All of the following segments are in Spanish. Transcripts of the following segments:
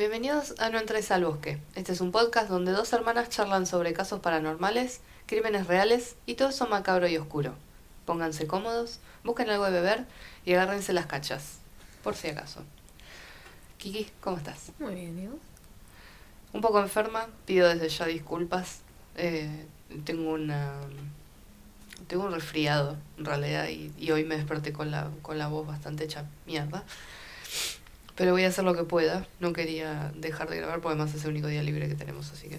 Bienvenidos a No entres al bosque. Este es un podcast donde dos hermanas charlan sobre casos paranormales, crímenes reales y todo eso macabro y oscuro. Pónganse cómodos, busquen algo de beber y agárrense las cachas, por si acaso. Kiki, ¿cómo estás? Muy bien, ¿y vos? Un poco enferma, pido desde ya disculpas. Eh, tengo una tengo un resfriado en realidad y, y hoy me desperté con la, con la voz bastante hecha mierda. Pero voy a hacer lo que pueda. No quería dejar de grabar porque además es el único día libre que tenemos, así que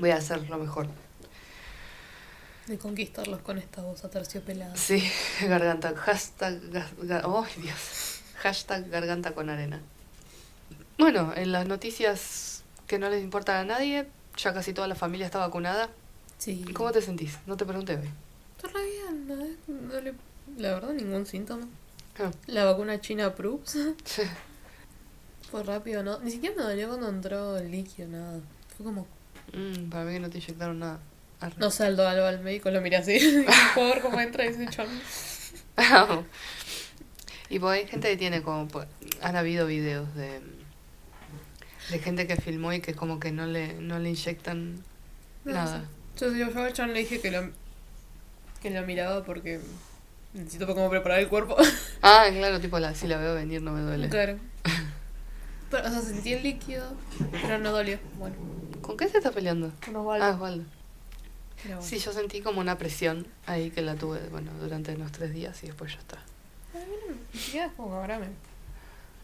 voy a hacer lo mejor. De conquistarlos con esta voz aterciopelada. Sí, garganta. Hashtag. ga- ga- ¡Oh, Dios! Hashtag garganta con arena. Bueno, en las noticias que no les importan a nadie, ya casi toda la familia está vacunada. Sí. ¿Y cómo te sentís? No te pregunté hoy. Está re bien, ¿no? No le- La verdad, ningún síntoma. Ah, La vacuna china proves. sí. Fue rápido, ¿no? Ni siquiera me dolió cuando entró el líquido, nada. Fue como... Mm, para mí que no te inyectaron nada. Arre. No al algo al médico lo miré así. Por ver cómo entra y dice chon. y pues hay gente que tiene como... pues, Han habido videos de... De gente que filmó y que como que no le, no le inyectan No nada. sé. Yo, yo, yo al chon le dije que lo, que lo miraba porque necesito como preparar el cuerpo. Ah, claro, tipo la, si la veo venir no me duele. Claro. Pero, o sea, sentí el líquido, pero no dolió. Bueno, ¿Con qué se está peleando? unos Ah, baldes. Osvaldo. Pero bueno. Sí, yo sentí como una presión ahí que la tuve, bueno, durante los tres días y después ya está. Es como que ahora me,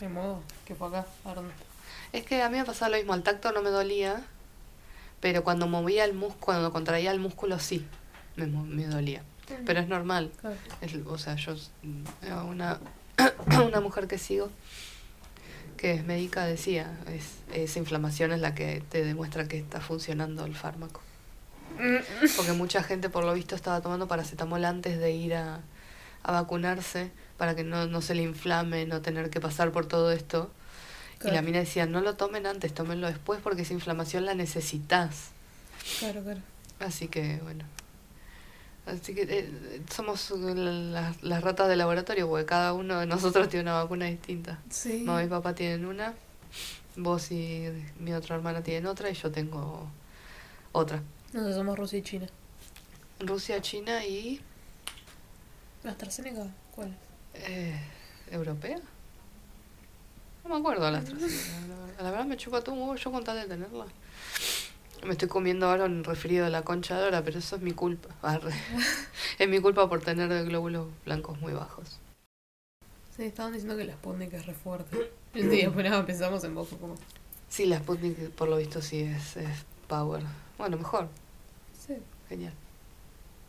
me muevo, que fue acá, ahora no. Es que a mí me pasaba lo mismo, al tacto no me dolía, pero cuando movía el músculo, cuando contraía el músculo sí, me, me dolía. Pero es normal. Claro. Es- o sea, yo, mm, una, una mujer que sigo, que es médica, decía, es, esa inflamación es la que te demuestra que está funcionando el fármaco. Porque mucha gente, por lo visto, estaba tomando paracetamol antes de ir a, a vacunarse para que no, no se le inflame, no tener que pasar por todo esto. Y la mina decía, no lo tomen antes, tómenlo después porque esa inflamación la necesitas. Claro, claro. Así que, bueno. Así que eh, somos las, las ratas de laboratorio, porque cada uno de nosotros tiene una vacuna distinta. Sí. Mamá y papá tienen una, vos y mi otra hermana tienen otra y yo tengo otra. Nosotros somos Rusia y China. Rusia, China y ¿La AstraZeneca? ¿Cuál? eh, europea. No me acuerdo la AstraZeneca. La, verdad- la verdad me chupa todo un huevo yo con tal de tenerla. Me estoy comiendo ahora un referido de la concha de ahora, pero eso es mi culpa. Es mi culpa por tener glóbulos blancos muy bajos. Sí, estaban diciendo que la Sputnik es re fuerte. Día después nada, pensamos en vos, como... Sí, la Sputnik por lo visto sí es, es power. Bueno, mejor. Sí. Genial.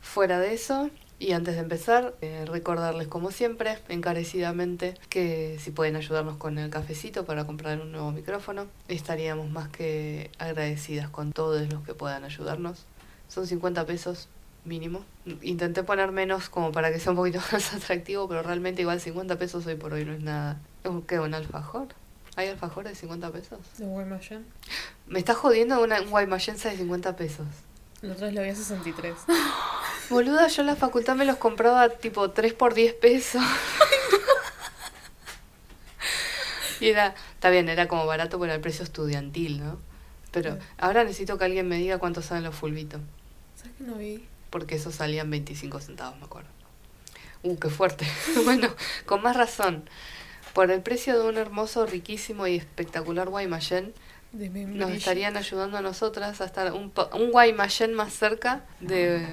Fuera de eso, y antes de empezar, eh, recordarles como siempre, encarecidamente, que si pueden ayudarnos con el cafecito para comprar un nuevo micrófono, estaríamos más que agradecidas con todos los que puedan ayudarnos. Son 50 pesos mínimo. Intenté poner menos como para que sea un poquito más atractivo, pero realmente igual 50 pesos hoy por hoy no es nada. ¿Qué? ¿Un alfajor? ¿Hay alfajores de 50 pesos? De Guaymallén. Me está jodiendo una, un de 50 pesos. Vez lo vi a 63. Boluda, yo en la facultad me los compraba tipo 3 por 10 pesos. y era, está bien, era como barato por el precio estudiantil, ¿no? Pero Sí. ahora necesito que alguien me diga cuánto salen los fulbitos. ¿Sabes que no vi? Porque esos salían 25 centavos, me acuerdo. Uh, qué fuerte. bueno, con más razón. Por el precio de un hermoso, riquísimo y espectacular Guaymallén, nos estarían ayudando a nosotras a estar un, un Guaymallén más cerca de,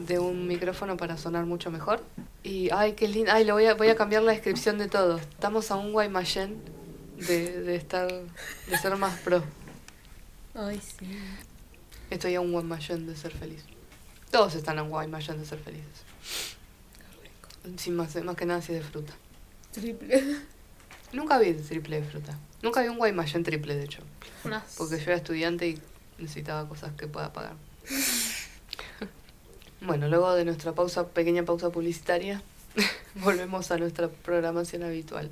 de un micrófono para sonar mucho mejor. Y, ay, qué lindo. Ay, lo voy a, voy a cambiar la descripción de todo. Estamos a un Guaymallén de, de estar, de ser más pro. Ay, sí. Estoy a un Guaymallén de ser feliz. Todos están a un Guaymallén de ser felices. Sin más, más que nada si es de fruta. Triple. Nunca vi triple de fruta. Nunca vi un Guaymallén triple, de hecho. Porque yo era estudiante y necesitaba cosas que pueda pagar. bueno, luego de nuestra pausa, pequeña pausa publicitaria, volvemos a nuestra programación habitual.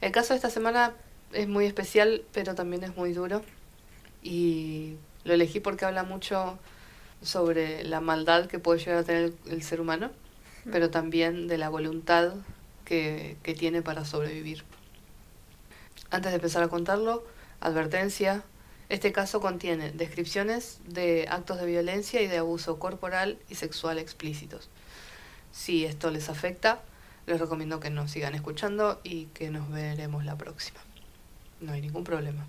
El caso de esta semana es muy especial, pero también es muy duro. Y lo elegí porque habla mucho sobre la maldad que puede llegar a tener el, el ser humano, pero también de la voluntad que, que tiene para sobrevivir. Antes de empezar a contarlo, advertencia, este caso contiene descripciones de actos de violencia y de abuso corporal y sexual explícitos. Si esto les afecta, les recomiendo que nos sigan escuchando y que nos veremos la próxima. No hay ningún problema.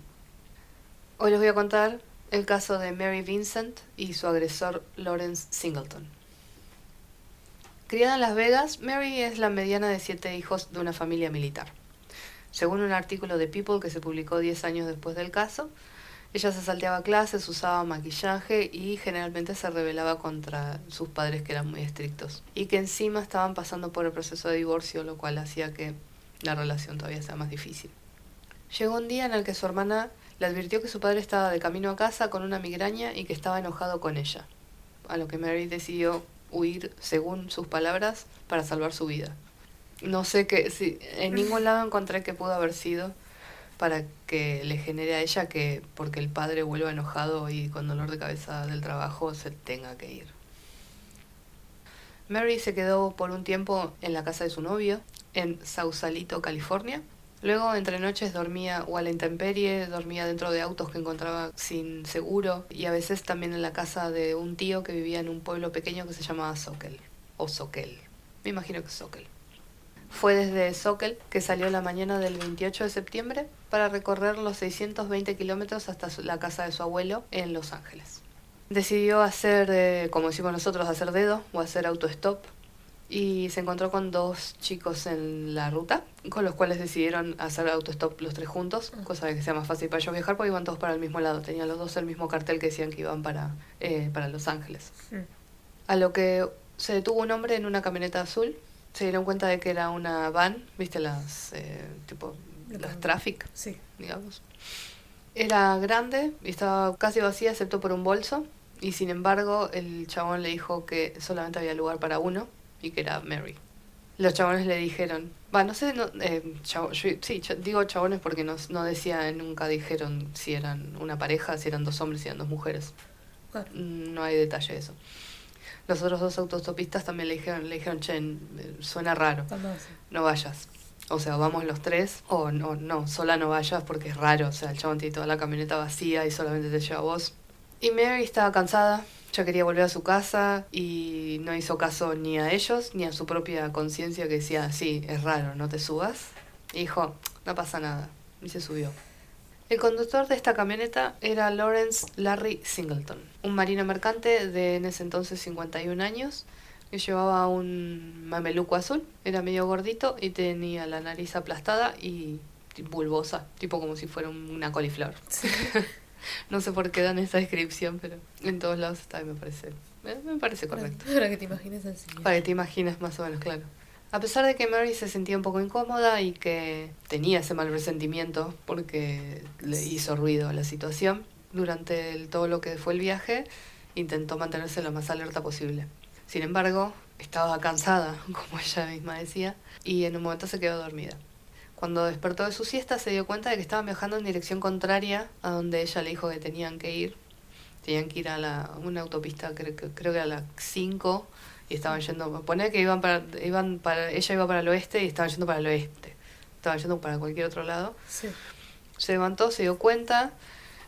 Hoy les voy a contar el caso de Mary Vincent y su agresor Lawrence Singleton. Criada en Las Vegas, Mary es la mediana de siete hijos de una familia militar. Según un artículo de People que se publicó 10 años después del caso, ella se salteaba clases, usaba maquillaje y generalmente se rebelaba contra sus padres que eran muy estrictos. Y que encima estaban pasando por el proceso de divorcio, lo cual hacía que la relación todavía sea más difícil. Llegó un día en el que su hermana le advirtió que su padre estaba de camino a casa con una migraña y que estaba enojado con ella, a lo que Mary decidió huir, según sus palabras, para salvar su vida. No sé qué, si en ningún lado encontré que pudo haber sido para que le genere a ella que porque el padre vuelva enojado y con dolor de cabeza del trabajo se tenga que ir. Mary se quedó por un tiempo en la casa de su novio en Sausalito, California. Luego, entre noches, dormía o a la intemperie, dormía dentro de autos que encontraba sin seguro y a veces también en la casa de un tío que vivía en un pueblo pequeño que se llamaba Soquel, o Soquel. Me imagino que es Soquel. Fue desde Soquel que salió la mañana del 28 de septiembre para recorrer los 620 kilómetros hasta la casa de su abuelo en Los Ángeles. Decidió hacer, eh, como decimos nosotros, hacer dedo o hacer autostop y se encontró con dos chicos en la ruta, con los cuales decidieron hacer autostop los tres juntos, cosa de que sea más fácil para ellos viajar porque iban todos para el mismo lado, tenían los dos el mismo cartel que decían que iban para, eh, para Los Ángeles. A lo que se detuvo un hombre en una camioneta azul se dieron cuenta de que era una van, viste las eh, tipo las traffic, Sí. digamos. Era grande y estaba casi vacía excepto por un bolso y sin embargo el chabón le dijo que solamente había lugar para uno y que era Mary. Los chabones le dijeron, va, no sé, no, eh, yo- sí, ch- digo chabones porque no, no decía, nunca dijeron si eran una pareja, si eran dos hombres, si eran dos mujeres. Claro. No hay detalle de eso. Los otros dos autostopistas también le dijeron, le dijeron, che, eh, suena raro, no vayas. O sea, vamos los tres, o no, no, sola no vayas porque es raro. O sea, el chabón tiene toda la camioneta vacía y solamente te lleva a vos. Y Mary estaba cansada, ya quería volver a su casa y no hizo caso ni a ellos ni a su propia conciencia que decía, sí, es raro, no te subas. Y dijo, no pasa nada. Y se subió. El conductor de esta camioneta era Lawrence Larry Singleton, un marino mercante de en ese entonces 51 años, que llevaba un mameluco azul, era medio gordito y tenía la nariz aplastada y bulbosa, tipo como si fuera una coliflor. no sé por qué dan esa descripción, pero en todos lados está y me parece, me, me parece correcto. Para que te imagines señor. Para que te imagines más o menos, claro. A pesar de que Mary se sentía un poco incómoda y que tenía ese mal resentimiento porque le hizo ruido a la situación, durante todo lo que fue el viaje intentó mantenerse lo más alerta posible. Sin embargo, estaba cansada, como ella misma decía, y en un momento se quedó dormida. Cuando despertó de su siesta se dio cuenta de que estaban viajando en dirección contraria a donde ella le dijo que tenían que ir. Tenían que ir a la, una autopista, creo, creo que a las 5, y estaban yendo, poner que iban para, iban para, ella iba para el oeste y estaban yendo para el oeste. Estaban yendo para cualquier otro lado. Sí. Se levantó, se dio cuenta,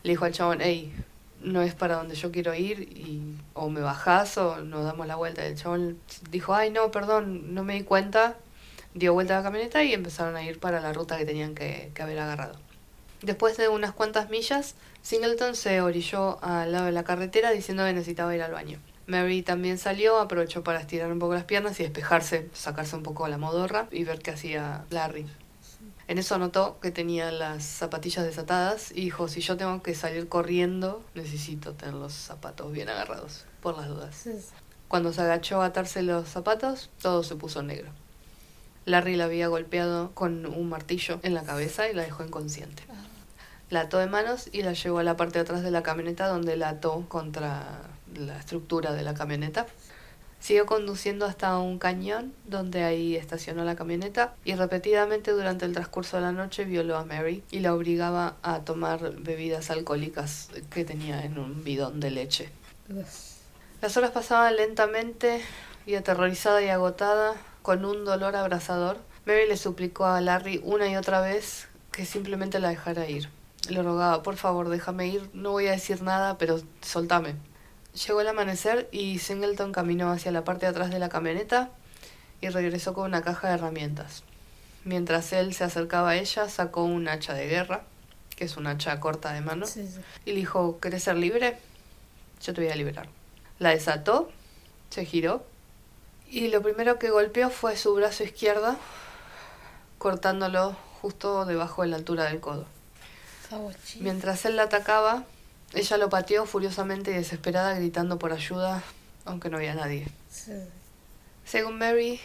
le dijo al chabón, hey, no es para donde yo quiero ir, y o me bajás o nos damos la vuelta. Y el chabón dijo, ay, no, perdón, no me di cuenta. Dio vuelta a la camioneta y empezaron a ir para la ruta que tenían que, que haber agarrado. Después de unas cuantas millas, Singleton se orilló al lado de la carretera diciendo que necesitaba ir al baño. Mary también salió, aprovechó para estirar un poco las piernas y despejarse, sacarse un poco la modorra y ver qué hacía Larry. En eso notó que tenía las zapatillas desatadas y dijo, si yo tengo que salir corriendo, necesito tener los zapatos bien agarrados, por las dudas. Sí. Cuando se agachó a atarse los zapatos, todo se puso negro. Larry la había golpeado con un martillo en la cabeza y la dejó inconsciente. La ató de manos y la llevó a la parte de atrás de la camioneta donde la ató contra la estructura de la camioneta. Siguió conduciendo hasta un cañón donde ahí estacionó la camioneta y repetidamente durante el transcurso de la noche violó a Mary y la obligaba a tomar bebidas alcohólicas que tenía en un bidón de leche. Las horas pasaban lentamente y aterrorizada y agotada, con un dolor abrasador, Mary le suplicó a Larry una y otra vez que simplemente la dejara ir. Le rogaba, por favor, déjame ir, no voy a decir nada, pero soltame. Llegó el amanecer y Singleton caminó hacia la parte de atrás de la camioneta y regresó con una caja de herramientas. Mientras él se acercaba a ella, sacó un hacha de guerra, que es un hacha corta de mano, Sí, sí. y le dijo, ¿querés ser libre? Yo te voy a liberar. La desató, se giró, y lo primero que golpeó fue su brazo izquierdo, cortándolo justo debajo de la altura del codo. Mientras él la atacaba, ella lo pateó furiosamente y desesperada, gritando por ayuda, aunque no había nadie. Sí. Según Mary,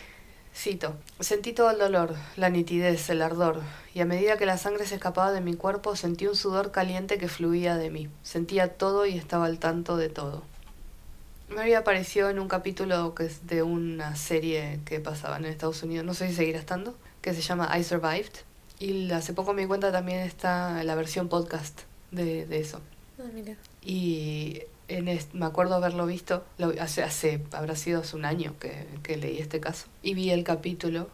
cito, sentí todo el dolor, la nitidez, el ardor, y a medida que la sangre se escapaba de mi cuerpo, sentí un sudor caliente que fluía de mí. Sentía todo y estaba al tanto de todo. Mary apareció en un capítulo que es de una serie que pasaba en Estados Unidos, no sé si seguirá estando, que se llama I Survived. Y hace poco me di cuenta también está la versión podcast de, de eso. Ah, mira. Y en est- me acuerdo haberlo visto, lo- hace, hace, habrá sido hace un año que, que leí este caso. Y vi el capítulo,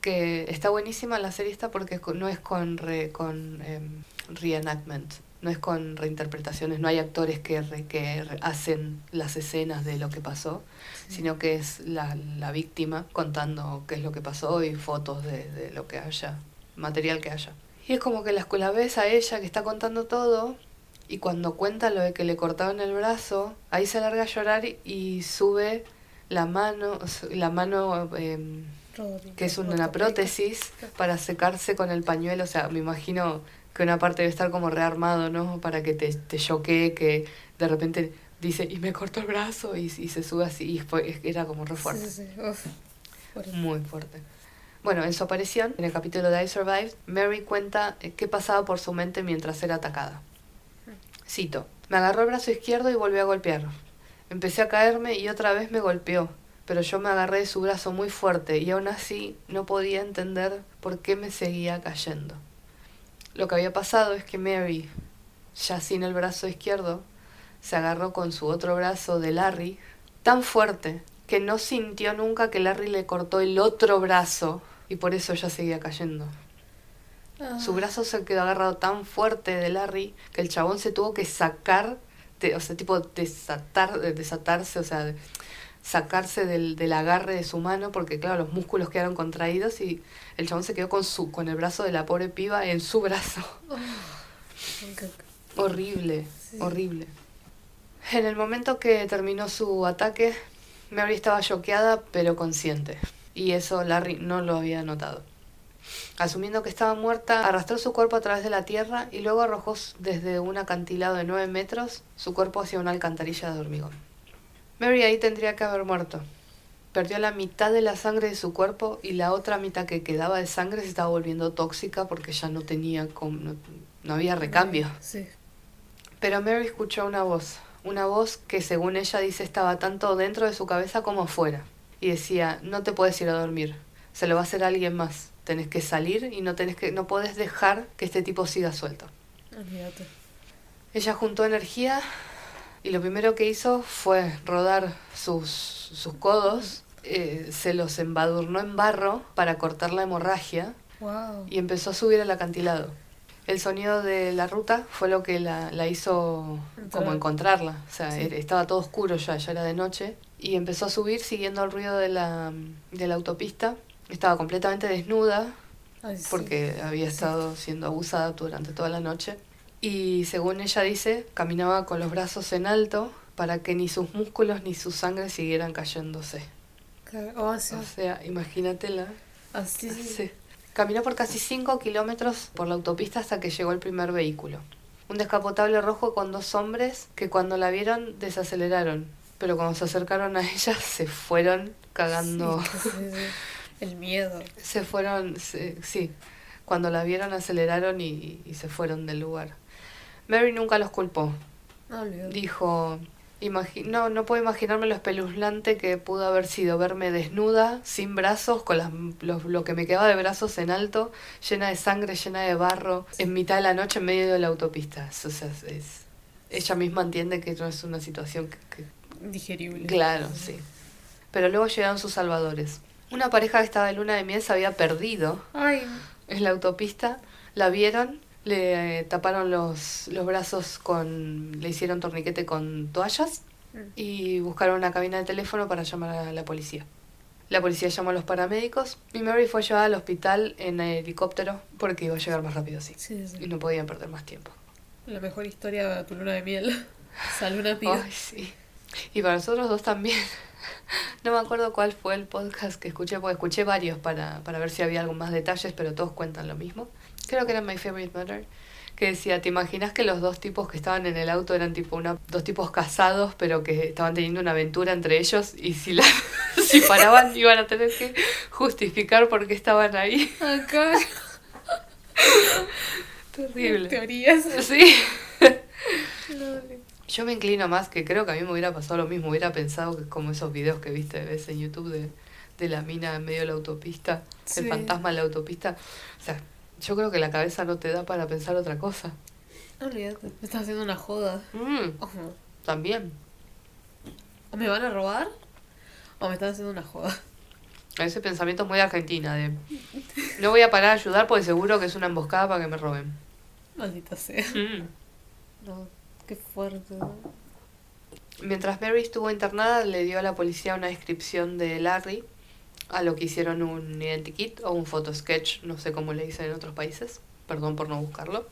que está buenísima la serie esta porque no es con, re- con em, reenactment, no es con reinterpretaciones, no hay actores que, re- que hacen las escenas de lo que pasó, sino que es la, la víctima contando qué es lo que pasó y fotos de, de lo que haya, material que haya. Y es como que la, la ves a ella que está contando todo y cuando cuenta lo de que le cortaron el brazo, ahí se larga a llorar y, sube la mano, la mano em, que es una prótesis para secarse con el pañuelo. O sea, me imagino que una parte debe estar como rearmado, ¿no? Para que te, te choquee, que de repente dice, y me cortó el brazo, y, y se sube así, y fue, era como re fuerte. Sí, sí, sí. Uf. Fuerte. Muy fuerte. Bueno, en su aparición, en el capítulo de I Survived, Mary cuenta eh, qué pasaba por su mente mientras era atacada. Cito, me agarró el brazo izquierdo y volvió a golpear. Empecé a caerme y otra vez me golpeó, pero yo me agarré de su brazo muy fuerte y aún así no podía entender por qué me seguía cayendo. Lo que había pasado es que Mary, ya sin el brazo izquierdo, se agarró con su otro brazo de Larry tan fuerte que no sintió nunca que Larry le cortó el otro brazo y por eso ella seguía cayendo. Ah. Su brazo se quedó agarrado tan fuerte de Larry que el chabón se tuvo que sacar, de- o sea, tipo desatar, de- desatarse, o sea, sacarse del, del agarre de su mano porque claro, los músculos quedaron contraídos y el chabón se quedó con su con el brazo de la pobre piba en su brazo. Ok. Horrible, Sí. horrible. En el momento que terminó su ataque, Mary estaba choqueada pero consciente. Y eso Larry no lo había notado. Asumiendo que estaba muerta, arrastró su cuerpo a través de la tierra y luego arrojó desde un acantilado de 9 metros su cuerpo hacia una alcantarilla de hormigón. Mary ahí tendría que haber muerto. Perdió la mitad de la sangre de su cuerpo y la otra mitad que quedaba de sangre se estaba volviendo tóxica porque ya no tenía no, no había recambio. Sí. Pero Mary escuchó una voz, una voz que según ella dice estaba tanto dentro de su cabeza como afuera. Y decía, no te puedes ir a dormir, se lo va a hacer alguien más. Tenés que salir y no tenés que, no podés dejar que este tipo siga suelto. Olvídate. Ella juntó energía y lo primero que hizo fue rodar sus, sus codos, eh, se los embadurnó en barro para cortar la hemorragia Wow. y empezó a subir al acantilado. El sonido de la ruta fue lo que la, la hizo como encontrarla. O sea, Sí. estaba todo oscuro ya, ya era de noche. Y empezó a subir siguiendo el ruido de la, de la autopista. Estaba completamente desnuda Ay, sí. porque había Sí. estado siendo abusada durante toda la noche. Y según ella dice, caminaba con los brazos en alto para que ni sus músculos ni su sangre siguieran cayéndose. O sea, imagínatela. Así, sí. Sí. Caminó por casi 5 kilómetros por la autopista hasta que llegó el primer vehículo. Un descapotable rojo con dos hombres que cuando la vieron desaceleraron, pero cuando se acercaron a ella se fueron cagando. Sí. El miedo. Se fueron, se- sí, cuando la vieron aceleraron y, y se fueron del lugar. Mary nunca los culpó. No olvídate. Dijo, "Imagi- no, no puedo imaginarme lo espeluznante que pudo haber sido verme desnuda, sin brazos, con las, los- lo que me quedaba de brazos en alto, llena de sangre, llena de barro, en mitad de la noche en medio de la autopista. O sea, es, es- ella misma entiende que no es una situación que- que Digerible. Claro, sí. Pero luego llegaron sus salvadores. Una pareja que estaba de luna de miel se había perdido Ay, en la autopista. La vieron, le eh, taparon los, los brazos con... le hicieron torniquete con toallas Mm. y buscaron una cabina de teléfono para llamar a la policía. La policía llamó a los paramédicos y Mary fue llevada al hospital en helicóptero porque iba a llegar más rápido así. Sí, sí. Y no podían perder más tiempo. La mejor historia de tu luna de miel. Luna piba. Ay, sí. Y para nosotros dos también. No me acuerdo cuál fue el podcast que escuché, porque escuché varios para, para ver si había algún más detalles, pero todos cuentan lo mismo. Creo que era My Favorite Mother, que decía, ¿te imaginas que los dos tipos que estaban en el auto eran tipo una, dos tipos casados, pero que estaban teniendo una aventura entre ellos y si, la, si paraban iban a tener que justificar por qué estaban ahí? Acá. Terrible. Teorías. Sí. Yo me inclino más que creo que a mí me hubiera pasado lo mismo. Hubiera pensado que como esos videos que viste ves en YouTube de, de la mina en medio de la autopista, el fantasma en la autopista. O sea, yo creo que la cabeza no te da para pensar otra cosa. Olvídate. Me estás haciendo una joda. Mm, también. ¿O me van a robar? ¿O me están haciendo una joda? Ese pensamiento es muy de argentina, de no voy a parar a ayudar porque seguro que es una emboscada para que me roben. Maldita sea. Mm. No, qué fuerte. Mientras Mary estuvo internada, le dio a la policía una descripción de Larry, a lo que hicieron un identikit o un photosketch, no sé cómo le dicen en otros países, perdón por no buscarlo.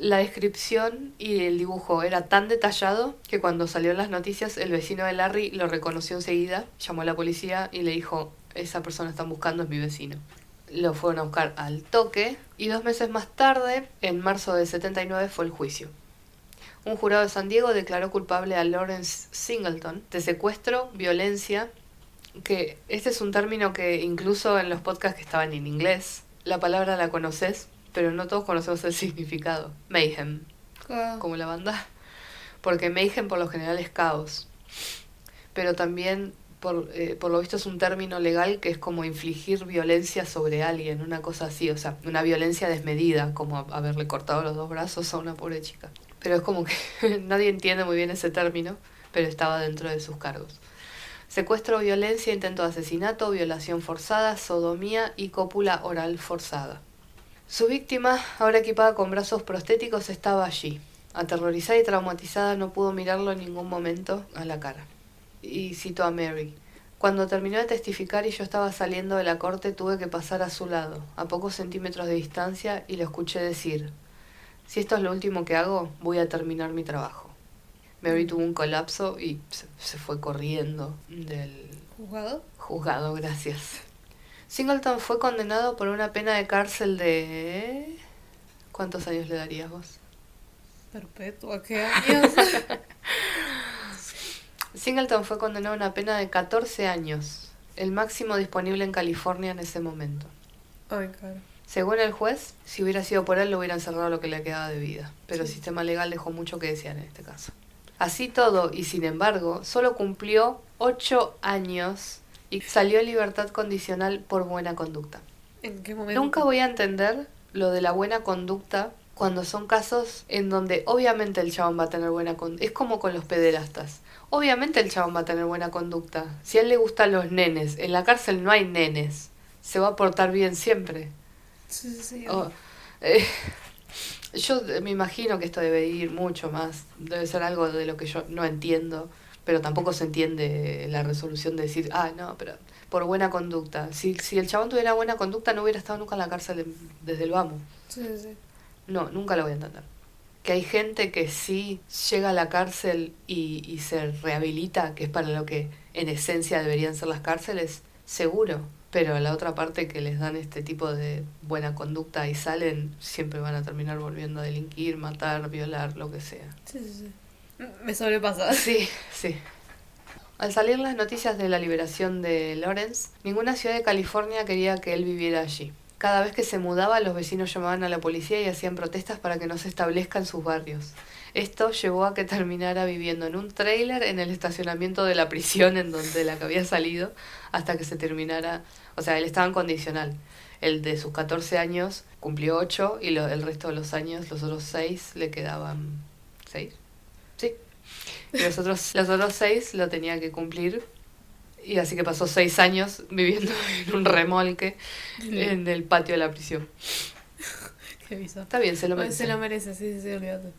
La descripción y el dibujo era tan detallado que cuando salió en las noticias el vecino de Larry lo reconoció enseguida, llamó a la policía y le dijo, esa persona están buscando es mi vecino. Lo fueron a buscar al toque y dos meses más tarde, en marzo del 79, fue el juicio. Un jurado de San Diego declaró culpable a Lawrence Singleton de secuestro, violencia, que este es un término que incluso en los podcasts que estaban en inglés, la palabra la conoces, pero no todos conocemos el significado. Mayhem, Ah, como la banda. Porque mayhem por lo general es caos. Pero también, por, eh, por lo visto, es un término legal que es como infligir violencia sobre alguien, una cosa así. O sea, una violencia desmedida, como haberle cortado los dos brazos a una pobre chica. Pero es como que nadie entiende muy bien ese término, pero estaba dentro de sus cargos. Secuestro, violencia, intento de asesinato, violación forzada, sodomía y cópula oral forzada. Su víctima, ahora equipada con brazos prostéticos, estaba allí. Aterrorizada y traumatizada, no pudo mirarlo en ningún momento a la cara. Y citó a Mary. Cuando terminó de testificar y yo estaba saliendo de la corte, tuve que pasar a su lado, a pocos centímetros de distancia, y lo escuché decir, si esto es lo último que hago, voy a terminar mi trabajo. Mary tuvo un colapso y se, se fue corriendo del ¿Juzgado? juzgado, gracias. Singleton fue condenado por una pena de cárcel de... ¿Cuántos años le darías vos? Perpetua, ¿qué años? Singleton fue condenado a una pena de 14 años, el máximo disponible en California en ese momento. Ay, claro. Según el juez, si hubiera sido por él, lo hubieran cerrado lo que le quedaba de vida, pero el sistema legal dejó mucho que desear en este caso. Así todo, y sin embargo, solo cumplió 8 años y salió en libertad condicional por buena conducta. ¿En qué momento? Nunca voy a entender lo de la buena conducta cuando son casos en donde obviamente el chabón va a tener buena conducta. Es como con los pederastas. Obviamente el chabón va a tener buena conducta. Si a él le gustan los nenes, en la cárcel no hay nenes. Se va a portar bien siempre. Sí, sí, sí. Oh, eh, yo me imagino que esto debe ir mucho más. Debe ser algo de lo que yo no entiendo. Pero tampoco se entiende la resolución de decir, ah, no, pero por buena conducta. Si, si el chabón tuviera buena conducta, no hubiera estado nunca en la cárcel de- desde el vamos. Sí, sí, sí. No, nunca lo voy a entender. Que hay gente que sí llega a la cárcel y, y se rehabilita, que es para lo que en esencia deberían ser las cárceles, seguro. Pero la otra parte que les dan este tipo de buena conducta y salen, siempre van a terminar volviendo a delinquir, matar, violar, lo que sea. Sí, sí, sí. Me sobrepasa. Sí, sí. Al salir las noticias de la liberación de Lawrence, ninguna ciudad de California quería que él viviera allí. Cada vez que se mudaba, los vecinos llamaban a la policía y hacían protestas para que no se establezca en sus barrios. Esto llevó a que terminara viviendo en un trailer en el estacionamiento de la prisión en donde la que había salido hasta que se terminara. O sea, él estaba en condicional. El de sus 14 años cumplió 8 y lo- el resto de los años, los otros 6, le quedaban 6. Sí. Y los otros, los otros 6 lo tenía que cumplir. Y así que pasó 6 años viviendo en un remolque en el patio de la prisión. Qué bizarro. Está bien, se lo merece. Se lo merece, sí, sí, sí, olvídate.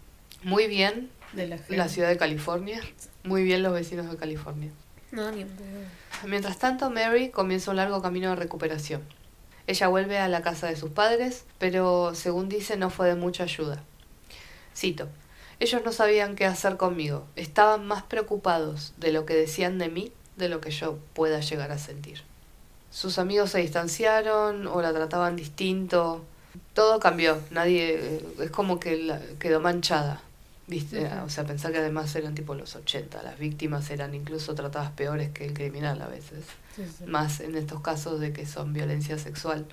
Muy bien De la ciudad de California. Muy bien los vecinos de California. Mientras tanto, Mary comienza un largo camino de recuperación. Ella vuelve a la casa de sus padres, pero según dice no fue de mucha ayuda. Cito, ellos no sabían qué hacer conmigo, estaban más preocupados de lo que decían de mí de lo que yo pueda llegar a sentir. Sus amigos se distanciaron o la trataban distinto, todo cambió, nadie, es como que la- quedó manchada. ¿Viste? O sea, pensar que además eran tipo los 80, las víctimas eran incluso tratadas peores que el criminal a veces Sí, sí. más en estos casos de que son violencia sexual.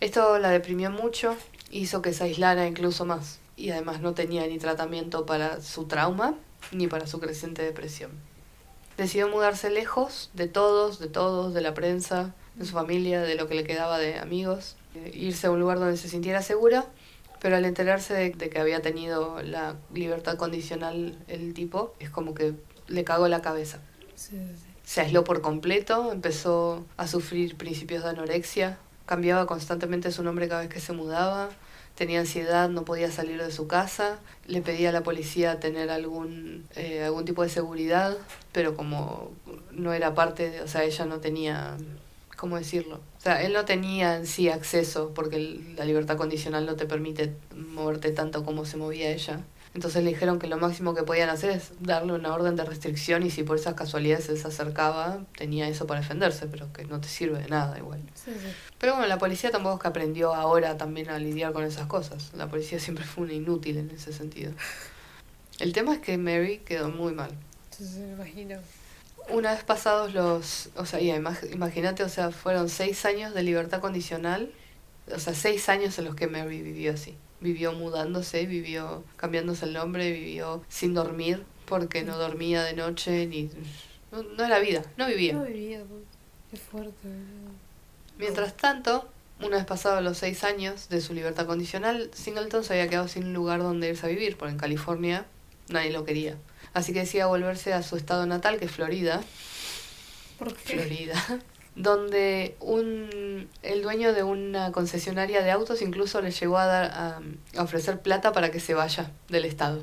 Esto la deprimió mucho, hizo que se aislara incluso más y además no tenía ni tratamiento para su trauma ni para su creciente depresión. Decidió mudarse lejos de todos, de todos, de la prensa, de su familia, de lo que le quedaba de amigos, eh, irse a un lugar donde se sintiera segura, pero al enterarse de, de que había tenido la libertad condicional el tipo, es como que le cagó la cabeza Sí, sí, sí. se aisló por completo, empezó a sufrir principios de anorexia, cambiaba constantemente su nombre cada vez que se mudaba, tenía ansiedad, no podía salir de su casa, le pedía a la policía tener algún, eh, algún tipo de seguridad, pero como no era parte, de, o sea, ella no tenía, ¿cómo decirlo? O sea, él no tenía en sí acceso, porque la libertad condicional no te permite moverte tanto como se movía ella. Entonces le dijeron que lo máximo que podían hacer es darle una orden de restricción y si por esas casualidades él se acercaba, tenía eso para defenderse, pero que no te sirve de nada igual. Sí, sí. Pero bueno, la policía tampoco es que aprendió ahora también a lidiar con esas cosas. La policía siempre fue una inútil en ese sentido. El tema es que Mary quedó muy mal. Sí, me imagino. Una vez pasados los, o sea, ya, imagínate, o sea, fueron seis años de libertad condicional, o sea, seis años en los que Mary vivió así. Vivió mudándose, vivió cambiándose el nombre, vivió sin dormir, porque no dormía de noche, ni... No, no era vida, no vivía. No vivía. Qué fuerte. Mientras tanto, una vez pasados los seis años de su libertad condicional, Singleton se había quedado sin lugar donde irse a vivir, porque en California nadie lo quería. Así que decía volverse a su estado natal, que es Florida, ¿Por qué? Florida, donde un, el dueño de una concesionaria de autos incluso le llegó a, dar, a, a ofrecer plata para que se vaya del estado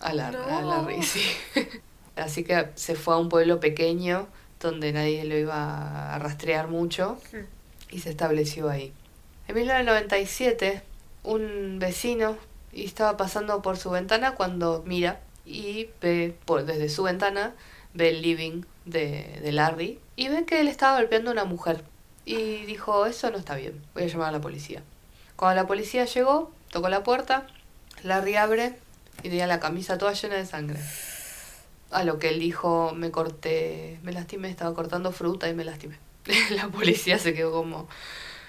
a la, a la No. sí. Así que se fue a un pueblo pequeño donde nadie lo iba a rastrear mucho y se estableció ahí. En 1997, un vecino y estaba pasando por su ventana cuando mira y ve por, desde su ventana ve el living de, de Larry y ve que él estaba golpeando a una mujer. Y dijo eso no está bien voy a llamar a la policía cuando la policía llegó tocó la puerta Larry abre y tenía la camisa toda llena de sangre. A lo que él dijo me corté me lastimé estaba cortando fruta y me lastimé la policía se quedó como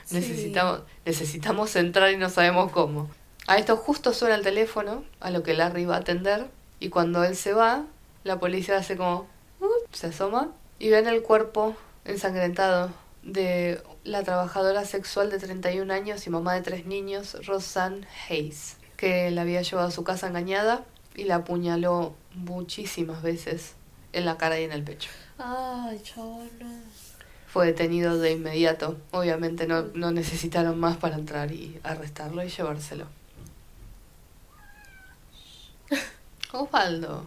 Sí. necesitamos necesitamos entrar y no sabemos cómo a esto justo suena el teléfono a lo que Larry va a atender y cuando él se va la policía hace como "Uh", se asoma y ven el cuerpo ensangrentado de la trabajadora sexual de 31 años y mamá de tres niños, Rosanne Hayes, que la había llevado a su casa engañada y la apuñaló muchísimas veces en la cara y en el pecho. Ay, chabona. Fue detenido de inmediato. Obviamente no, no necesitaron más para entrar y arrestarlo y llevárselo. Osvaldo.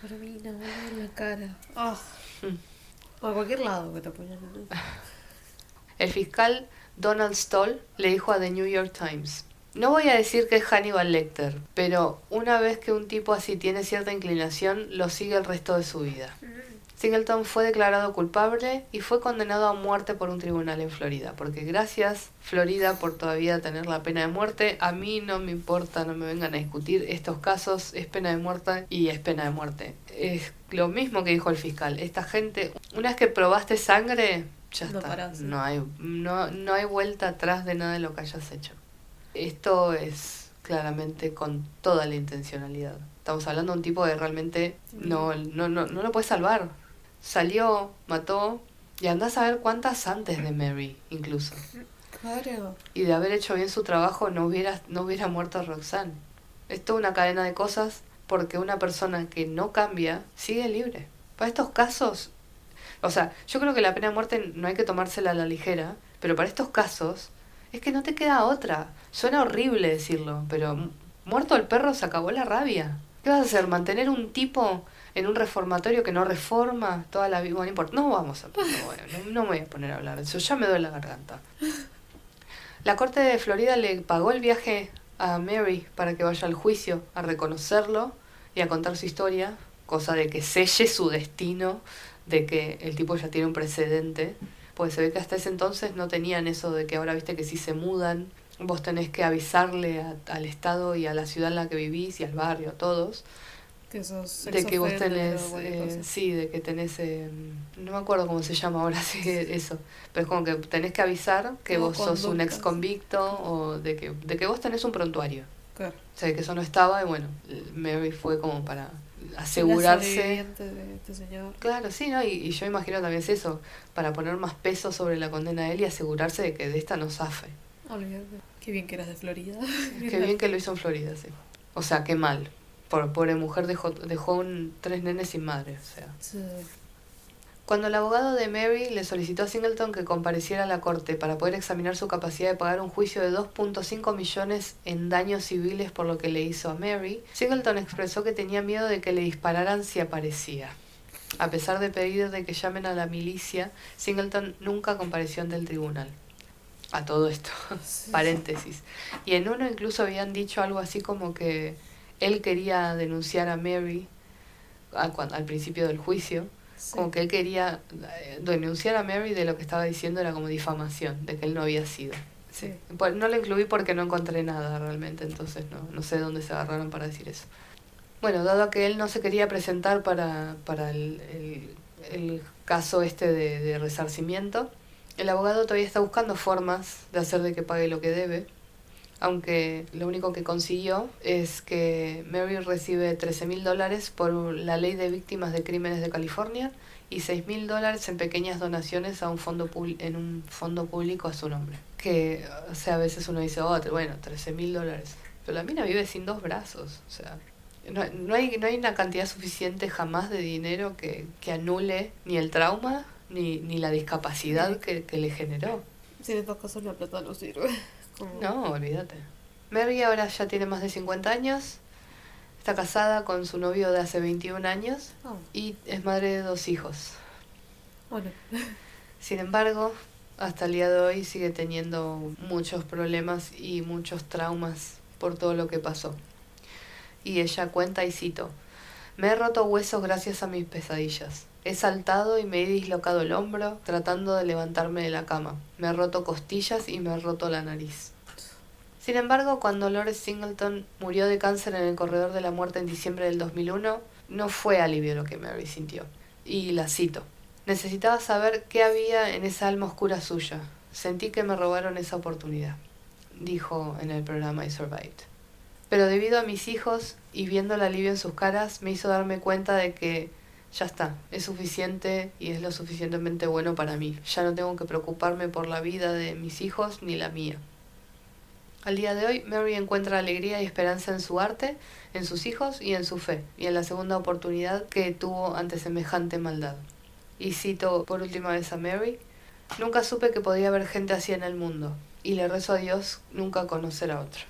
Carmina, boludo, en la cara. Ah. Mm. O a cualquier lado que te apoyan. El fiscal Donald Stoll le dijo a The New York Times, no voy a decir que es Hannibal Lecter, pero una vez que un tipo así tiene cierta inclinación, lo sigue el resto de su vida. Singleton fue declarado culpable y fue condenado a muerte por un tribunal en Florida, porque gracias Florida por todavía tener la pena de muerte, a mí no me importa, no me vengan a discutir estos casos, es pena de muerte y es pena de muerte. Es lo mismo que dijo el fiscal, esta gente, una vez que probaste sangre, ya No está, parás, no hay, no, no hay vuelta atrás de nada de lo que hayas hecho. Esto es claramente con toda la intencionalidad. Estamos hablando de un tipo que realmente no, no, no, no lo puede salvar. Salió, mató, y andás a ver cuántas antes de Mary, incluso. Claro. Y de haber hecho bien su trabajo no hubiera, no hubiera muerto Roxanne. Es toda una cadena de cosas porque una persona que no cambia sigue libre. Para estos casos, o sea, yo creo que la pena de muerte no hay que tomársela a la ligera, pero para estos casos Es que no te queda otra. Suena horrible decirlo, pero muerto el perro se acabó la rabia. ¿Qué vas a hacer? ¿Mantener un tipo en un reformatorio que no reforma toda la vida? Bueno, no importa. No vamos a... No, no me voy a poner a hablar de eso. Ya me duele la garganta. La corte de Florida le pagó el viaje a Mary para que vaya al juicio a reconocerlo y a contar su historia, cosa de que selle su destino, de que el tipo ya tiene un precedente, pues se ve que hasta ese entonces no tenían eso de que ahora viste que si se mudan, vos tenés que avisarle al estado y a la ciudad en la que vivís y al barrio, a todos, de que vos tenés, eh, sí, de que tenés, eh, no me acuerdo cómo se llama ahora, sí, eso, pero es como que tenés que avisar que vos sos un ex convicto o de que, de que vos tenés un prontuario. Claro. O sea, que eso no estaba y bueno, Mary fue como para asegurarse. este señor. Claro, sí, ¿no? Y, y, yo imagino también es eso, para poner más peso sobre la condena de él y asegurarse de que de esta no zafe. Olvídate. Qué bien que eras de Florida. Qué bien que lo hizo en Florida, sí. O sea, qué mal por pobre mujer dejó, dejó un, tres nenes sin madre. O sea. Cuando el abogado de Mary le solicitó a Singleton que compareciera a la corte para poder examinar su capacidad de pagar un juicio de 2.5 millones en daños civiles por lo que le hizo a Mary, Singleton expresó que tenía miedo de que le dispararan si aparecía. A pesar de pedir de que llamen a la milicia, Singleton nunca compareció ante el tribunal. A todo esto, paréntesis. Y en uno incluso habían dicho algo así como que él quería denunciar a Mary al, principio del juicio, como que él quería eh, denunciar a Mary de lo que estaba diciendo era como difamación, de que él no había sido. Sí. No lo incluí porque no encontré nada realmente, entonces no, no sé dónde se agarraron para decir eso. Bueno, dado que él no se quería presentar para, para el, el, caso este de, de resarcimiento, el abogado todavía está buscando formas de hacer de que pague lo que debe aunque lo único que consiguió es que Mary recibe 13 mil dólares por la ley de víctimas de crímenes de California y 6 mil dólares en pequeñas donaciones a un fondo en un fondo público a su nombre. Que, o sea, a veces uno dice, oh, bueno, 13 mil dólares. Pero la mina vive sin dos brazos, o sea, no, no, hay, no hay una cantidad suficiente jamás de dinero que, que anule ni el trauma ni, ni la discapacidad que, que le generó. Si en estos casos la plata no sirve. No, olvídate. Mary ahora ya tiene más de 50 años, está casada con su novio de hace 21 años oh. y es madre de dos hijos. Bueno. Sin embargo, hasta el día de hoy sigue teniendo muchos problemas y muchos traumas por todo lo que pasó. Y ella cuenta y cito, me he roto huesos gracias a mis pesadillas. He saltado y me he dislocado el hombro tratando de levantarme de la cama. Me he roto costillas y me he roto la nariz. Sin embargo, cuando Lord Singleton murió de cáncer en el corredor de la muerte en diciembre del 2001, no fue alivio lo que Mary sintió. Y la cito. Necesitaba saber qué había en esa alma oscura suya. Sentí que me robaron esa oportunidad, dijo en el programa I Survived. Pero debido a mis hijos y viendo el alivio en sus caras, me hizo darme cuenta de que ya está, es suficiente y es lo suficientemente bueno para mí. Ya no tengo que preocuparme por la vida de mis hijos ni la mía. Al día de hoy, Mary encuentra alegría y esperanza en su arte, en sus hijos y en su fe, y en la segunda oportunidad que tuvo ante semejante maldad. Y cito por última vez a Mary, nunca supe que podía haber gente así en el mundo, y le rezo a Dios nunca conocer a otro.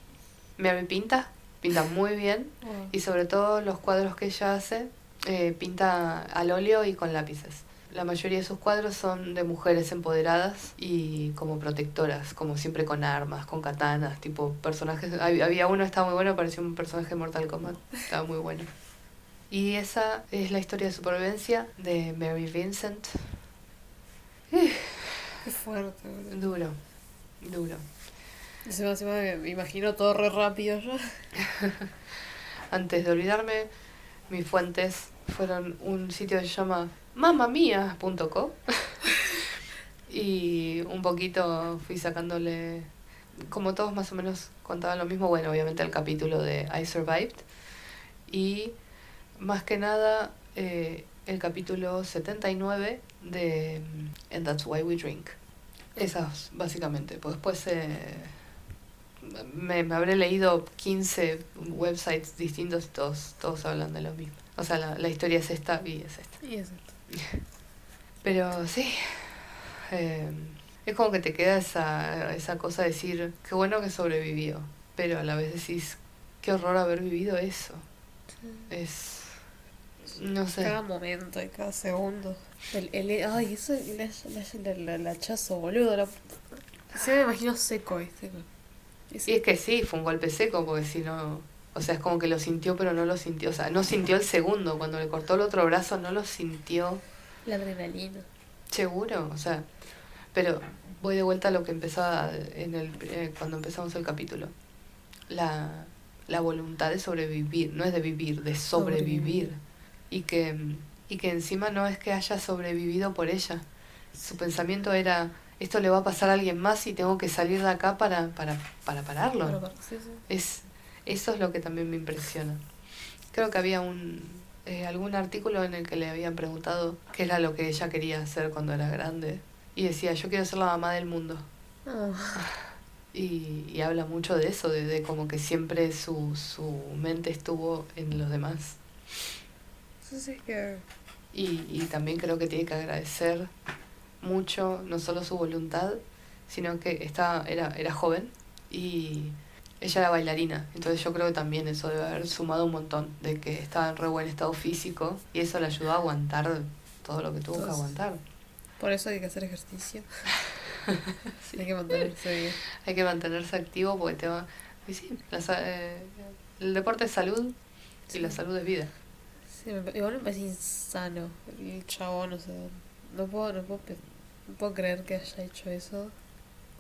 Mary pinta, pinta muy bien, y sobre todo los cuadros que ella hace eh, pinta al óleo y con lápices. La mayoría de sus cuadros son de mujeres empoderadas y como protectoras, como siempre con armas, con katanas, tipo personajes. Había uno, estaba muy bueno, parecía un personaje de Mortal Kombat, estaba muy bueno. Y esa es la historia de supervivencia de Mary Vincent. Qué fuerte, Duro, duro. me imagino todo re rápido ya. Antes de olvidarme, mis fuentes fueron un sitio que se llama mamamia.co y un poquito fui sacándole, como todos más o menos contaban lo mismo, bueno, obviamente el capítulo de I Survived y más que nada eh, el capítulo 79 de And That's Why We Drink. Esas, básicamente. Pues después eh, me, me, habré leído 15 websites distintos y todos, todos hablan de lo mismo. O sea, la, la historia es esta y es esta. Y es esta. Pero sí. Eh, es como que te queda esa, esa cosa de decir, qué bueno que sobrevivió, pero a la vez decís, qué horror haber vivido eso. Es, no sé. Cada momento y cada segundo. El, el, ay, eso el, el hachazo, boludo. La... Se me imagino seco, ¿viste? Y es que sí, fue un golpe seco, porque si no... O sea, es como que lo sintió, pero no lo sintió. O sea, no sintió el segundo. Cuando le cortó el otro brazo, no lo sintió. La adrenalina. Seguro, o sea. Pero voy de vuelta a lo que empezaba en el, eh, cuando empezamos el capítulo. La, la voluntad de sobrevivir, no es de vivir, de sobrevivir. Y, que, y que encima no es que haya sobrevivido por ella. Su pensamiento era, esto le va a pasar a alguien más y tengo que salir de acá para, para, para pararlo. Es, eso es lo que también me impresiona. Creo que había un eh, algún artículo en el que le habían preguntado qué era lo que ella quería hacer cuando era grande. Y decía, yo quiero ser la mamá del mundo. Oh. Y, y, habla mucho de eso, de, de, como que siempre su, su mente estuvo en los demás. Sí, que... Y, y también creo que tiene que agradecer mucho, no solo su voluntad, sino que estaba, era, era joven y ella era bailarina, entonces yo creo que también eso debe haber sumado un montón, de que estaba en re buen estado físico y eso le ayudó a aguantar todo lo que tuvo que aguantar. Por eso hay que hacer ejercicio. sí. Hay que mantenerse bien. Hay que mantenerse activo porque te va... Y sí, la, eh, el deporte es salud sí. y la salud es vida. Sí, me, igual me parece insano el chabón, o sea, no puedo, no puedo, no puedo creer que haya hecho eso.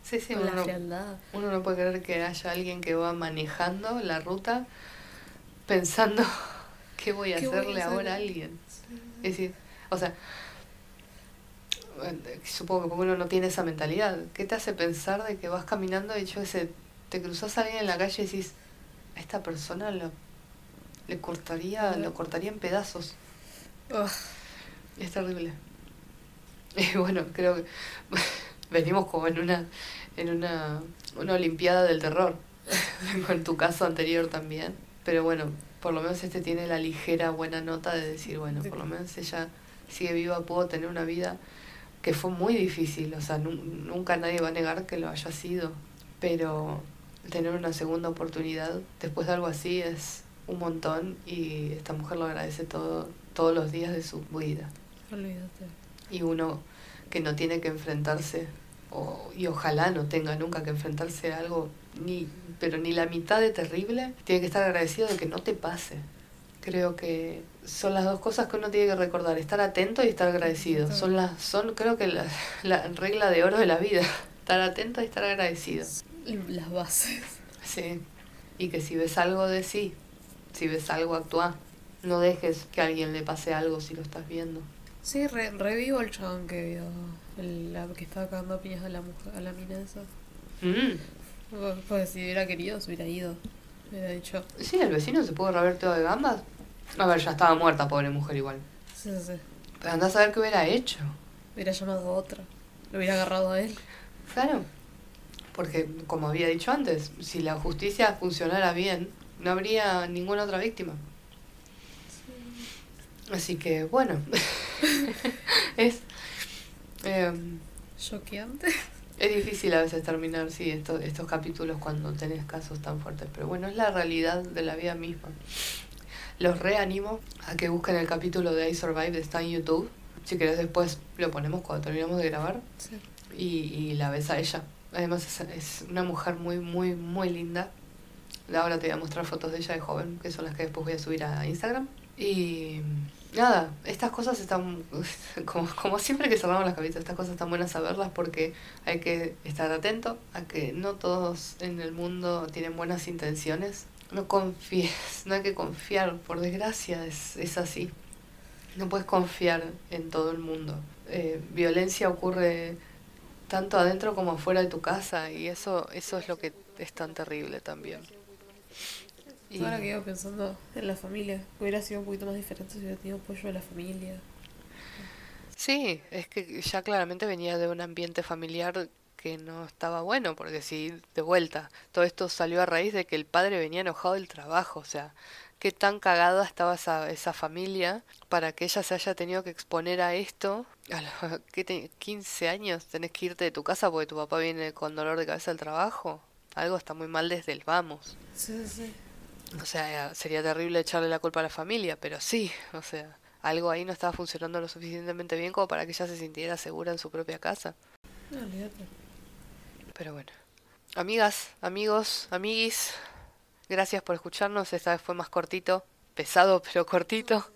Sí, sí, uno, no, uno no puede creer que haya alguien que va manejando la ruta pensando qué voy a ¿Qué hacerle voy a ahora a alguien. Sí. Es decir, o sea, supongo que uno no tiene esa mentalidad. ¿Qué te hace pensar de que vas caminando y yo ese, te cruzas a alguien en la calle y decís, a esta persona lo, le cortaría, lo cortaría en pedazos? Oh. Es terrible. Y bueno, creo que venimos como en una en una, una olimpiada del terror en tu caso anterior también. Pero bueno por lo menos este tiene la ligera buena nota de decir bueno por lo menos ella sigue viva puedo tener una vida que fue muy difícil. O sea nunca nadie va a negar que lo haya sido pero tener una segunda oportunidad después de algo así es un montón y esta mujer lo agradece todo todos los días de su vida. Olvídate. y uno que no tiene que enfrentarse o, y ojalá no tenga nunca que enfrentarse a algo ni pero ni la mitad de terrible tiene que estar agradecido de que no te pase. Creo que son las dos cosas que uno tiene que recordar estar atento y estar agradecido. Son las son creo que la, la regla de oro de la vida estar atento y estar agradecido. Las bases. Sí. Y que si ves algo de sí si ves algo actúa. No dejes que a alguien le pase algo si lo estás viendo. Sí, re, revivo el chabón que vio, el, la que estaba cagando piñas a la mujer, a la mina esa. Mm. Pues, pues si hubiera querido, se hubiera ido. Me hubiera dicho. Sí, el vecino se pudo rever todo de gambas. A ver, ya estaba muerta, pobre mujer igual. Sí, sí, sí. Pero andás a ver qué hubiera hecho. Hubiera llamado a otra. Lo hubiera agarrado a él. Claro. Porque, como había dicho antes, si la justicia funcionara bien, no habría ninguna otra víctima. Así que bueno, es... Eh, Choqueante. Es difícil a veces terminar, sí, estos, estos capítulos cuando tenés casos tan fuertes, pero bueno, es la realidad de la vida misma. Los reanimo a que busquen el capítulo de I Survived, está en YouTube. Si querés después lo ponemos cuando terminamos de grabar. Sí. Y, y la ves a ella. Además es, es una mujer muy, muy, muy linda. Ahora te voy a mostrar fotos de ella de joven, que son las que después voy a subir a Instagram. Y nada, estas cosas están, como, como siempre que cerramos las cabezas, estas cosas están buenas saberlas porque hay que estar atento a que no todos en el mundo tienen buenas intenciones. No confíes, no hay que confiar, por desgracia es, es así. No puedes confiar en todo el mundo. Eh, violencia ocurre tanto adentro como afuera de tu casa y eso, eso es lo que es tan terrible también. Y... Ahora que iba pensando en la familia, hubiera sido un poquito más diferente si hubiera tenido apoyo de la familia. Sí, es que ya claramente venía de un ambiente familiar que no estaba bueno, porque si de vuelta, todo esto salió a raíz de que el padre venía enojado del trabajo, o sea, qué tan cagada estaba esa, esa familia para que ella se haya tenido que exponer a esto. A los ¿qué te- 15 años tenés que irte de tu casa porque tu papá viene con dolor de cabeza al trabajo. Algo está muy mal desde el vamos. Sí, sí. O sea, sería terrible echarle la culpa a la familia, pero sí, o sea, algo ahí no estaba funcionando lo suficientemente bien como para que ella se sintiera segura en su propia casa. No, olvídate. Pero bueno. Amigas, amigos, amiguis, gracias por escucharnos. Esta vez fue más cortito, pesado pero cortito.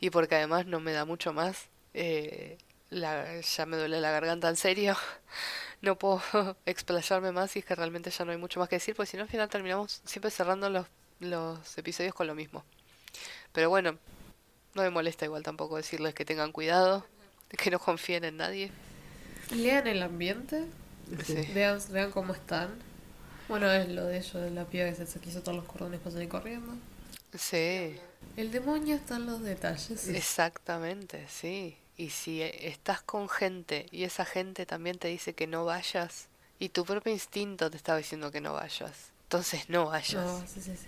Y porque además no me da mucho más. Eh, la- ya me duele la garganta en serio. No puedo explayarme más y es que realmente ya no hay mucho más que decir, porque si no al final terminamos siempre cerrando los, los episodios con lo mismo. Pero bueno, no me molesta igual tampoco decirles que tengan cuidado, que no confíen en nadie. Lean el ambiente, Sí. vean, vean cómo están. Bueno, es lo de ellos, de la piba que se, se quiso todos los cordones para salir corriendo. Sí. El demonio está en los detalles. Exactamente, sí. Y si eh, estás con gente y esa gente también te dice que no vayas y tu propio instinto te está diciendo que no vayas, entonces no vayas. No, sí, sí, sí.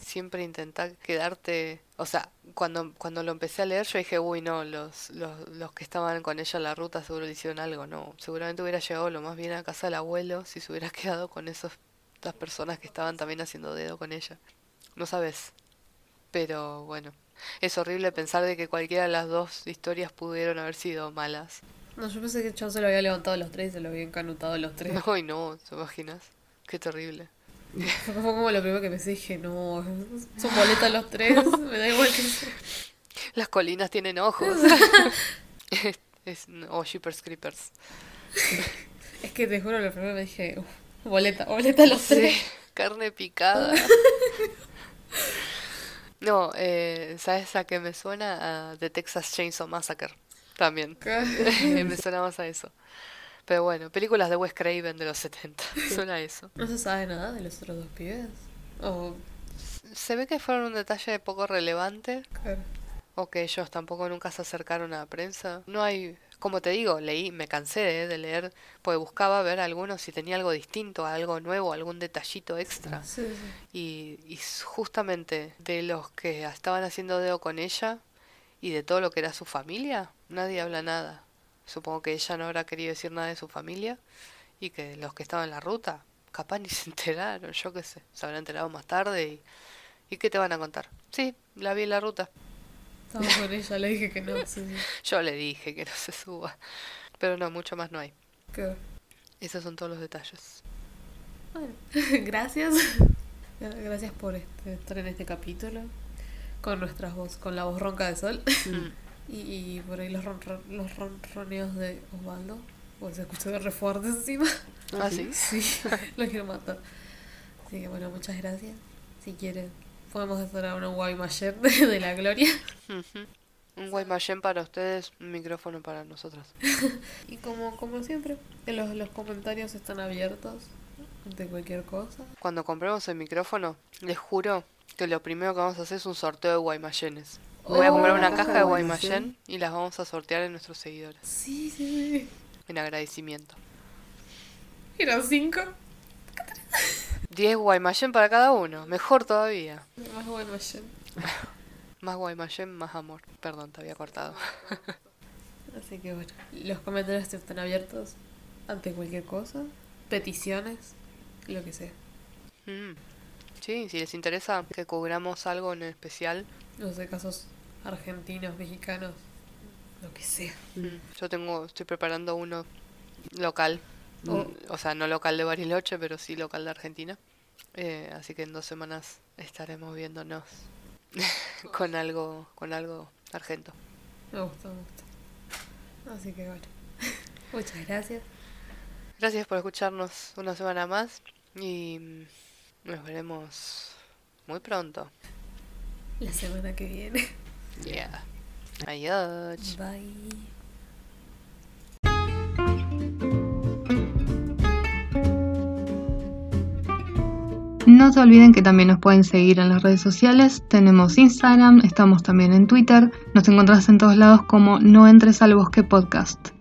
Siempre intenta quedarte, o sea, cuando cuando lo empecé a leer yo dije, uy, no, los los los que estaban con ella en la ruta seguro le hicieron algo, no, seguramente hubiera llegado lo más bien a casa del abuelo si se hubiera quedado con esos las personas que estaban también haciendo dedo con ella. No sabes. Pero bueno, es horrible pensar de que cualquiera de las dos historias pudieron haber sido malas. No, yo pensé que chavo se lo había levantado a los tres y se lo había encanutado a los tres. Ay, no, ¿te imaginas? Qué terrible. Fue como lo primero que pensé, dije, no, son boletas los tres, me da igual que. Las colinas tienen ojos. es, es- o Jeepers Creepers. Es que te juro, lo primero que me dije, "Uf, boleta, boleta los Sí, tres. carne picada. No, eh, ¿sabes a qué me suena? A The Texas Chainsaw Massacre. También. me suena más a eso. Pero bueno, películas de Wes Craven de los 70. Suena eso. ¿No se sabe nada de los otros dos pibes? O, Se ve que fueron un detalle poco relevante claro. o que ellos tampoco nunca se acercaron a la prensa. No hay, como te digo, leí, me cansé de, de leer, pues buscaba ver algunos si tenía algo distinto, algo nuevo, algún detallito extra. Sí, sí. Y, y justamente de los que estaban haciendo dedo con ella y de todo lo que era su familia, nadie habla nada. Supongo que ella no habrá querido decir nada de su familia y que los que estaban en la ruta, capaz ni se enteraron, yo qué sé, se habrán enterado más tarde y, ¿y qué te van a contar? Sí, la vi en la ruta. Estaba con ella, le dije que no, sí, sí. Yo le dije que no se suba, pero no, mucho más no hay. Claro. Esos son todos los detalles. Bueno, gracias. Gracias por este- estar en este capítulo con nuestras voz, con la voz ronca de Sol Mm. Y, y por ahí los, ron- ron- los ronroneos de Osvaldo. Pues se escuchó re fuerte encima. ¿Ah, sí? Sí, lo quiero matar. Así que bueno, muchas gracias. Si quieren, podemos hacer ahora un Guaymallén de, de la gloria. Un Guaymallén para ustedes, un micrófono para nosotras. Y como, como siempre, los, los comentarios están abiertos de cualquier cosa. Cuando compremos el micrófono, les juro que lo primero que vamos a hacer es un sorteo de Guaymallenes. Voy a Oh, comprar una una caja de de Guaymallén y las vamos a sortear en nuestros seguidores. Sí, sí. En agradecimiento. Eran cinco. 10 Guaymallén para cada uno. Mejor todavía. Más Guaymallén. Más Guaymallén, más amor. Perdón, te había cortado. Así que bueno, los comentarios están abiertos ante cualquier cosa. Peticiones, lo que sea. Mm. Sí, si les interesa que cubramos algo en especial, No sé, casos argentinos, mexicanos, lo que sea. mm, yo tengo, estoy preparando uno local. Oh. O sea, no local de Bariloche, pero sí local de Argentina. Eh, así que en dos semanas estaremos viéndonos con algo, con algo argento. Me gusta, me gusta. Así que bueno. Muchas gracias. Gracias por escucharnos una semana más y mm, nos veremos muy pronto. La semana que viene. Yeah. Adiós. Bye. No se olviden que también nos pueden seguir en las redes sociales. Tenemos Instagram, estamos también en Twitter. Nos encontrás en todos lados como No entres al bosque podcast.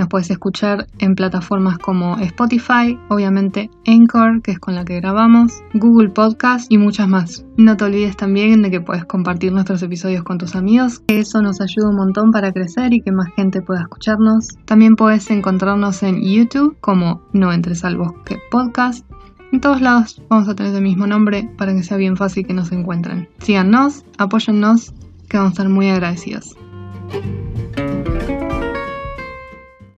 Nos puedes escuchar en plataformas como Spotify, obviamente Anchor, que es con la que grabamos, Google Podcast y muchas más. No te olvides también de que puedes compartir nuestros episodios con tus amigos, que eso nos ayuda un montón para crecer y que más gente pueda escucharnos. También puedes encontrarnos en YouTube como No Entres al Bosque Podcast. En todos lados vamos a tener el mismo nombre para que sea bien fácil que nos encuentren. Síganos, apóyennos, que vamos a estar muy agradecidos.